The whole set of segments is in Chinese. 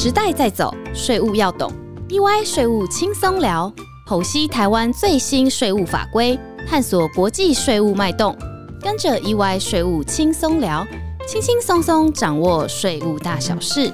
时代在走，税务要懂。EY 税务轻松聊，剖析台湾最新税务法规，探索国际税务脉动。跟着 EY 税务轻松聊，轻轻松松掌握税务大小事。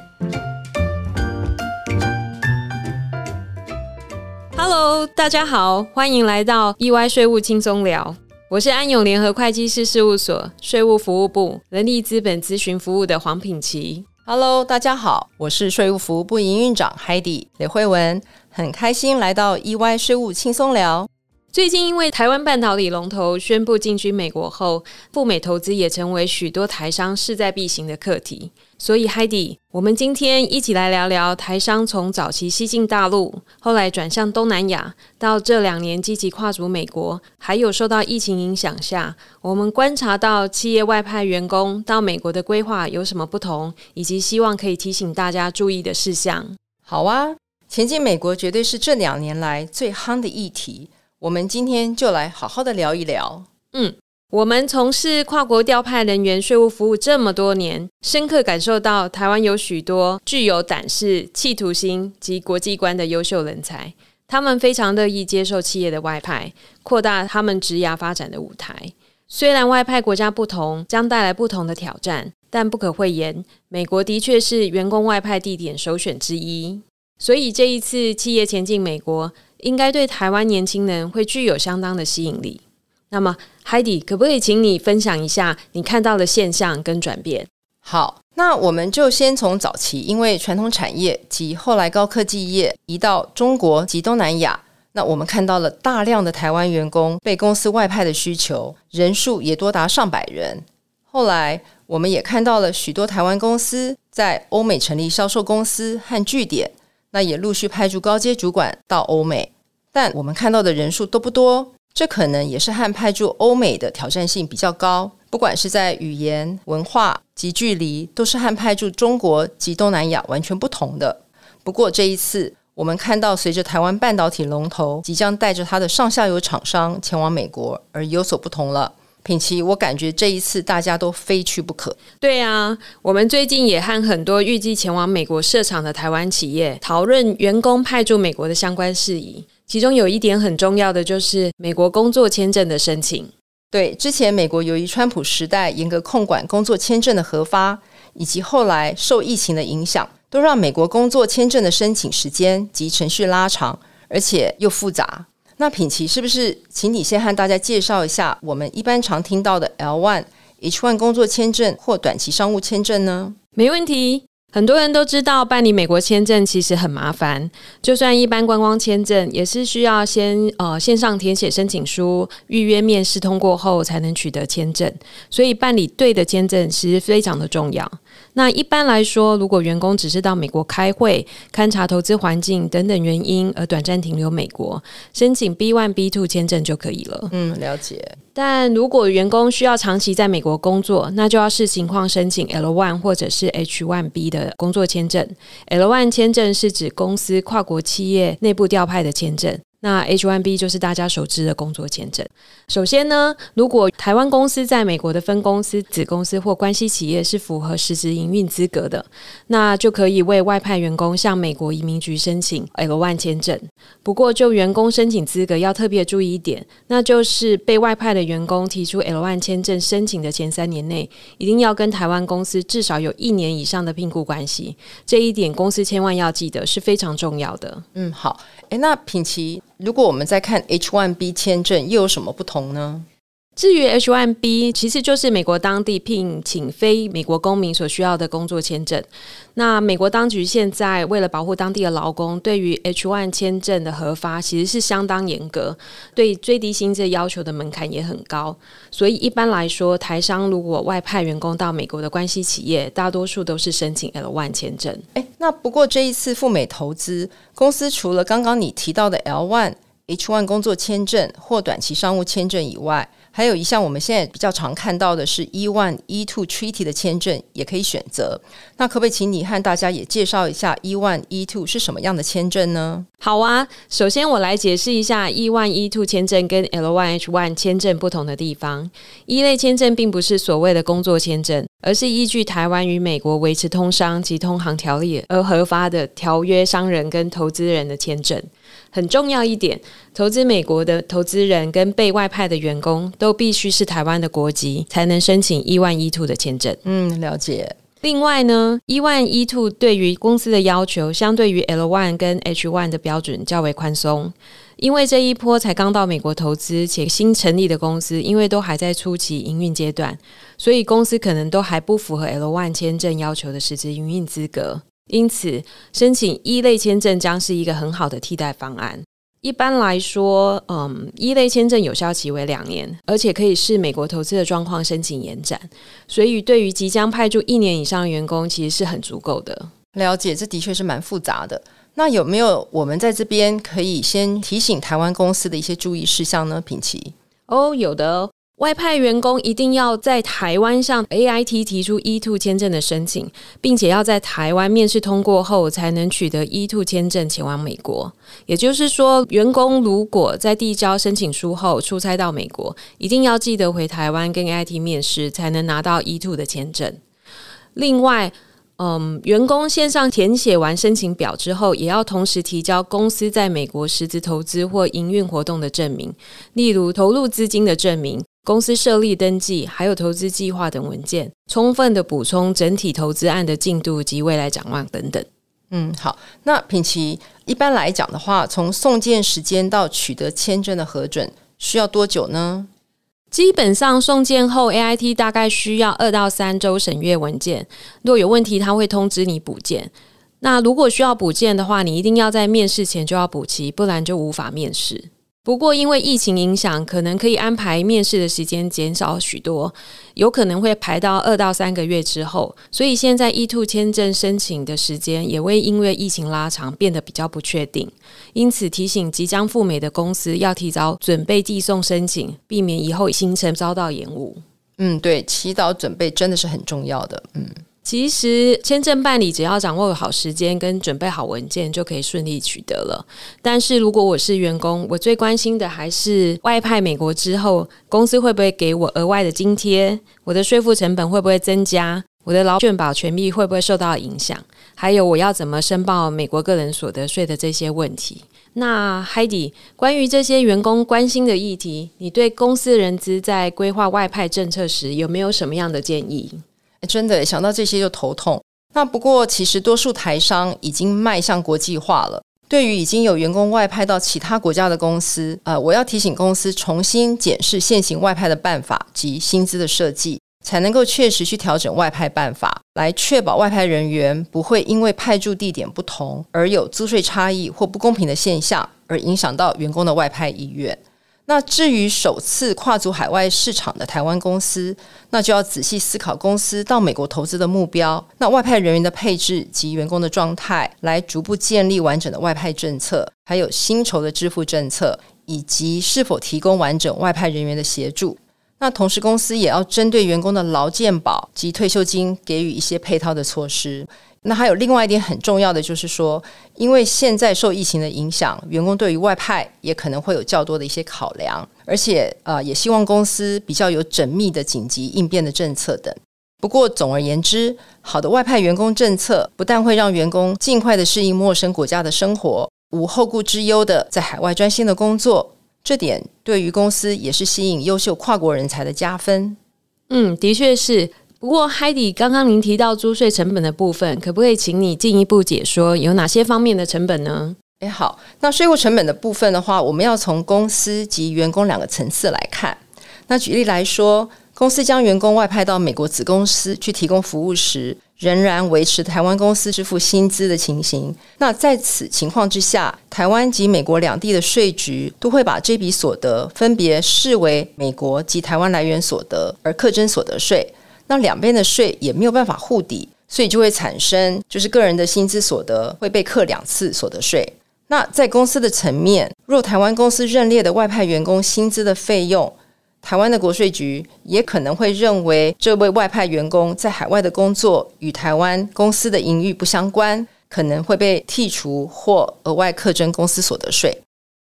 Hello，大家好，欢迎来到 EY 税务轻松聊。我是安永联合会计师事务所税务服务部人力资本咨询服务的黄品琪。Hello，大家好，我是税务服务部营运长 Heidi 李慧文，很开心来到 EY 税务轻松聊。最近因为台湾半导体龙头宣布进军美国后，赴美投资也成为许多台商势在必行的课题。所以，Heidi，我们今天一起来聊聊台商从早期西进大陆，后来转向东南亚，到这两年积极跨足美国，还有受到疫情影响下，我们观察到企业外派员工到美国的规划有什么不同，以及希望可以提醒大家注意的事项。好啊，前进美国绝对是这两年来最夯的议题，我们今天就来好好的聊一聊。嗯。我们从事跨国调派人员税务服务这么多年，深刻感受到台湾有许多具有胆识、企图心及国际观的优秀人才。他们非常乐意接受企业的外派，扩大他们职涯发展的舞台。虽然外派国家不同，将带来不同的挑战，但不可讳言，美国的确是员工外派地点首选之一。所以这一次企业前进美国，应该对台湾年轻人会具有相当的吸引力。那么，Heidi，可不可以请你分享一下你看到的现象跟转变？好，那我们就先从早期，因为传统产业及后来高科技业移到中国及东南亚，那我们看到了大量的台湾员工被公司外派的需求，人数也多达上百人。后来，我们也看到了许多台湾公司在欧美成立销售公司和据点，那也陆续派驻高阶主管到欧美，但我们看到的人数都不多。这可能也是和派驻欧美的挑战性比较高，不管是在语言、文化及距离，都是和派驻中国及东南亚完全不同的。不过这一次，我们看到随着台湾半导体龙头即将带着它的上下游厂商前往美国，而有所不同了。品奇，我感觉这一次大家都非去不可。对啊，我们最近也和很多预计前往美国设厂的台湾企业讨论员工派驻美国的相关事宜。其中有一点很重要的，就是美国工作签证的申请。对，之前美国由于川普时代严格控管工作签证的核发，以及后来受疫情的影响，都让美国工作签证的申请时间及程序拉长，而且又复杂。那品奇是不是，请你先和大家介绍一下我们一般常听到的 L one、H one 工作签证或短期商务签证呢？没问题。很多人都知道办理美国签证其实很麻烦，就算一般观光签证，也是需要先呃线上填写申请书、预约面试通过后才能取得签证，所以办理对的签证其实非常的重要。那一般来说，如果员工只是到美国开会、勘察投资环境等等原因而短暂停留美国，申请 B one B two 签证就可以了。嗯，了解。但如果员工需要长期在美国工作，那就要视情况申请 L one 或者是 H one B 的工作签证。L one 签证是指公司跨国企业内部调派的签证。那 H1B 就是大家熟知的工作签证。首先呢，如果台湾公司在美国的分公司、子公司或关系企业是符合实质营运资格的，那就可以为外派员工向美国移民局申请 L1 签证。不过，就员工申请资格要特别注意一点，那就是被外派的员工提出 L1 签证申请的前三年内，一定要跟台湾公司至少有一年以上的聘雇关系。这一点公司千万要记得，是非常重要的。嗯，好。诶，那品奇。如果我们在看 H one B 签证，又有什么不同呢？至于 H1B，其实就是美国当地聘请非美国公民所需要的工作签证。那美国当局现在为了保护当地的劳工，对于 H1 签证的核发其实是相当严格，对最低薪资要求的门槛也很高。所以一般来说，台商如果外派员工到美国的关系企业，大多数都是申请 L1 签证。诶，那不过这一次赴美投资公司，除了刚刚你提到的 L1、H1 工作签证或短期商务签证以外，还有一项我们现在比较常看到的是 E one E two Treaty 的签证也可以选择。那可不可以请你和大家也介绍一下 E one E two 是什么样的签证呢？好啊，首先我来解释一下 E one E two 签证跟 L one H one 签证不同的地方。一类签证并不是所谓的工作签证，而是依据台湾与美国维持通商及通航条例而核发的条约商人跟投资人的签证。很重要一点，投资美国的投资人跟被外派的员工都必须是台湾的国籍，才能申请 E one E two 的签证。嗯，了解。另外呢，E one E two 对于公司的要求，相对于 L one 跟 H one 的标准较为宽松。因为这一波才刚到美国投资且新成立的公司，因为都还在初期营运阶段，所以公司可能都还不符合 L one 签证要求的实质营运资格。因此，申请一类签证将是一个很好的替代方案。一般来说，嗯，一类签证有效期为两年，而且可以视美国投资的状况申请延展。所以，对于即将派驻一年以上的员工，其实是很足够的。了解，这的确是蛮复杂的。那有没有我们在这边可以先提醒台湾公司的一些注意事项呢？品奇哦，有的。外派员工一定要在台湾向 A I T 提出 E two 签证的申请，并且要在台湾面试通过后才能取得 E two 签证前往美国。也就是说，员工如果在递交申请书后出差到美国，一定要记得回台湾跟 A I T 面试，才能拿到 E two 的签证。另外，嗯，员工线上填写完申请表之后，也要同时提交公司在美国实质投资或营运活动的证明，例如投入资金的证明、公司设立登记，还有投资计划等文件，充分的补充整体投资案的进度及未来展望等等。嗯，好，那品奇一般来讲的话，从送件时间到取得签证的核准需要多久呢？基本上送件后，A I T 大概需要二到三周审阅文件。若有问题，他会通知你补件。那如果需要补件的话，你一定要在面试前就要补齐，不然就无法面试。不过，因为疫情影响，可能可以安排面试的时间减少许多，有可能会排到二到三个月之后。所以现在 E two 签证申请的时间也会因为疫情拉长，变得比较不确定。因此，提醒即将赴美的公司要提早准备递送申请，避免以后行程遭到延误。嗯，对，提早准备真的是很重要的。嗯。其实签证办理只要掌握好时间跟准备好文件，就可以顺利取得了。但是如果我是员工，我最关心的还是外派美国之后，公司会不会给我额外的津贴？我的税负成本会不会增加？我的劳健保权益会不会受到影响？还有我要怎么申报美国个人所得税的这些问题？那 Heidi，关于这些员工关心的议题，你对公司人资在规划外派政策时有没有什么样的建议？真的想到这些就头痛。那不过，其实多数台商已经迈向国际化了。对于已经有员工外派到其他国家的公司，呃，我要提醒公司重新检视现行外派的办法及薪资的设计，才能够确实去调整外派办法，来确保外派人员不会因为派驻地点不同而有租税差异或不公平的现象，而影响到员工的外派意愿。那至于首次跨足海外市场的台湾公司，那就要仔细思考公司到美国投资的目标，那外派人员的配置及员工的状态，来逐步建立完整的外派政策，还有薪酬的支付政策，以及是否提供完整外派人员的协助。那同时，公司也要针对员工的劳健保及退休金给予一些配套的措施。那还有另外一点很重要的，就是说，因为现在受疫情的影响，员工对于外派也可能会有较多的一些考量，而且呃，也希望公司比较有缜密的紧急应变的政策等。不过，总而言之，好的外派员工政策不但会让员工尽快的适应陌生国家的生活，无后顾之忧的在海外专心的工作，这点对于公司也是吸引优秀跨国人才的加分。嗯，的确是。不过海迪刚刚您提到租税成本的部分，可不可以请你进一步解说有哪些方面的成本呢？诶，好，那税务成本的部分的话，我们要从公司及员工两个层次来看。那举例来说，公司将员工外派到美国子公司去提供服务时，仍然维持台湾公司支付薪资的情形。那在此情况之下，台湾及美国两地的税局都会把这笔所得分别视为美国及台湾来源所得，而课征所得税。那两边的税也没有办法互抵，所以就会产生就是个人的薪资所得会被课两次所得税。那在公司的层面，若台湾公司认列的外派员工薪资的费用，台湾的国税局也可能会认为这位外派员工在海外的工作与台湾公司的营运不相关，可能会被剔除或额外课征公司所得税。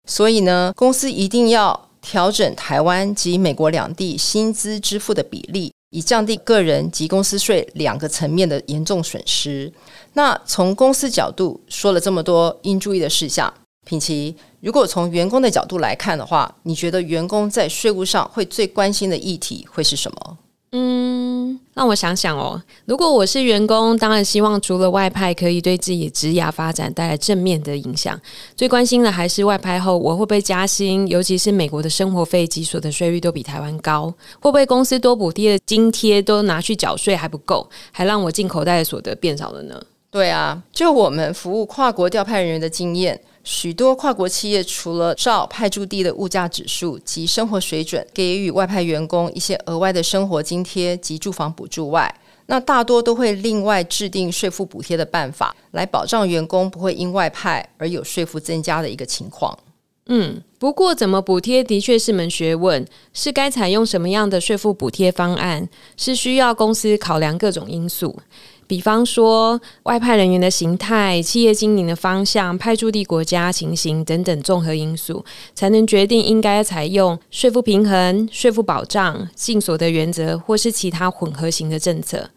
所以呢，公司一定要调整台湾及美国两地薪资支付的比例，以降低个人及公司税两个层面的严重损失。那从公司角度说了这么多应注意的事项。品奇，如果从员工的角度来看的话，你觉得员工在税务上会最关心的议题会是什么？嗯，让我想想哦。如果我是员工，当然希望除了外派可以对自己职业发展带来正面的影响，最关心的还是外派后我会不会加薪，尤其是美国的生活费及所得税率都比台湾高，会不会公司多补贴的津贴都拿去缴税还不够，还让我进口袋的所得变少了呢？对啊，就我们服务跨国调派人员的经验。许多跨国企业除了照派驻地的物价指数及生活水准给予外派员工一些额外的生活津贴及住房补助外，那大多都会另外制定税负补贴的办法，来保障员工不会因外派而有税负增加的一个情况。嗯，不过怎么补贴的确是门学问，是该采用什么样的税负补贴方案，是需要公司考量各种因素。比方说，外派人员的形态、企业经营的方向、派驻地国家情形等等综合因素，才能决定应该采用税负平衡、税负保障、净所得原则，或是其他混合型的政策。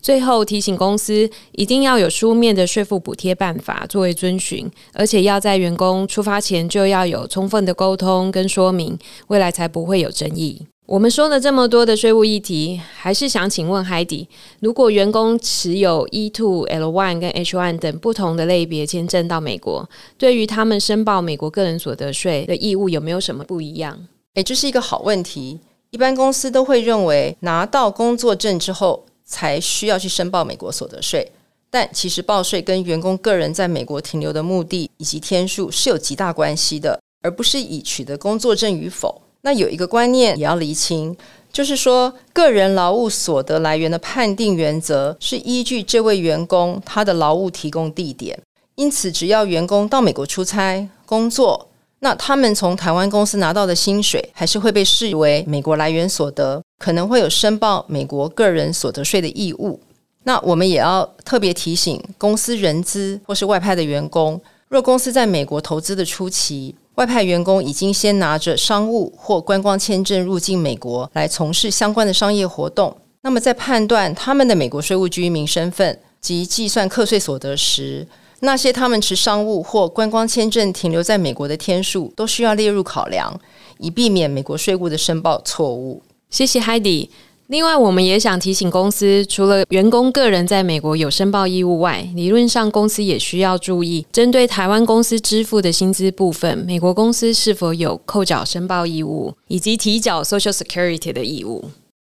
最后提醒公司，一定要有书面的税负补贴办法作为遵循，而且要在员工出发前就要有充分的沟通跟说明，未来才不会有争议。我们说了这么多的税务议题，还是想请问海底：如果员工持有 E two、L one 跟 H one 等不同的类别签证到美国，对于他们申报美国个人所得税的义务有没有什么不一样？诶，这是一个好问题。一般公司都会认为拿到工作证之后才需要去申报美国所得税，但其实报税跟员工个人在美国停留的目的以及天数是有极大关系的，而不是以取得工作证与否。那有一个观念也要厘清，就是说，个人劳务所得来源的判定原则是依据这位员工他的劳务提供地点。因此，只要员工到美国出差工作，那他们从台湾公司拿到的薪水还是会被视为美国来源所得，可能会有申报美国个人所得税的义务。那我们也要特别提醒公司人资或是外派的员工，若公司在美国投资的初期。外派员工已经先拿着商务或观光签证入境美国，来从事相关的商业活动。那么，在判断他们的美国税务居民身份及计算课税所得时，那些他们持商务或观光签证停留在美国的天数，都需要列入考量，以避免美国税务的申报错误。谢谢 Heidi。另外，我们也想提醒公司，除了员工个人在美国有申报义务外，理论上公司也需要注意，针对台湾公司支付的薪资部分，美国公司是否有扣缴申报义务，以及提缴 Social Security 的义务。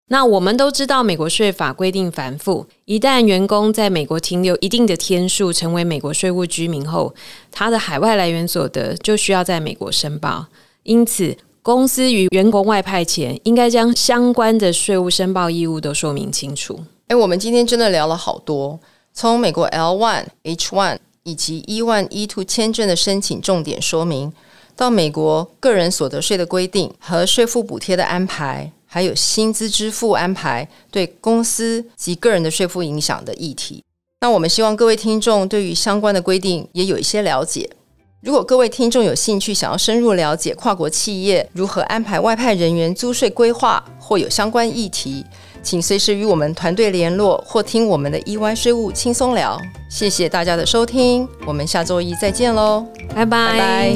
那我们都知道，美国税法规定繁复，一旦员工在美国停留一定的天数，成为美国税务居民后，他的海外来源所得就需要在美国申报。因此，公司与员工外派前，应该将相关的税务申报义务都说明清楚。哎，我们今天真的聊了好多，从美国 L one、H one 以及 E one、E two 签证的申请重点说明，到美国个人所得税的规定和税负补贴的安排，还有薪资支付安排对公司及个人的税负影响的议题。那我们希望各位听众对于相关的规定也有一些了解。如果各位听众有兴趣，想要深入了解跨国企业如何安排外派人员租税规划，或有相关议题，请随时与我们团队联络，或听我们的 EY 税务轻松聊。谢谢大家的收听，我们下周一再见喽，拜拜。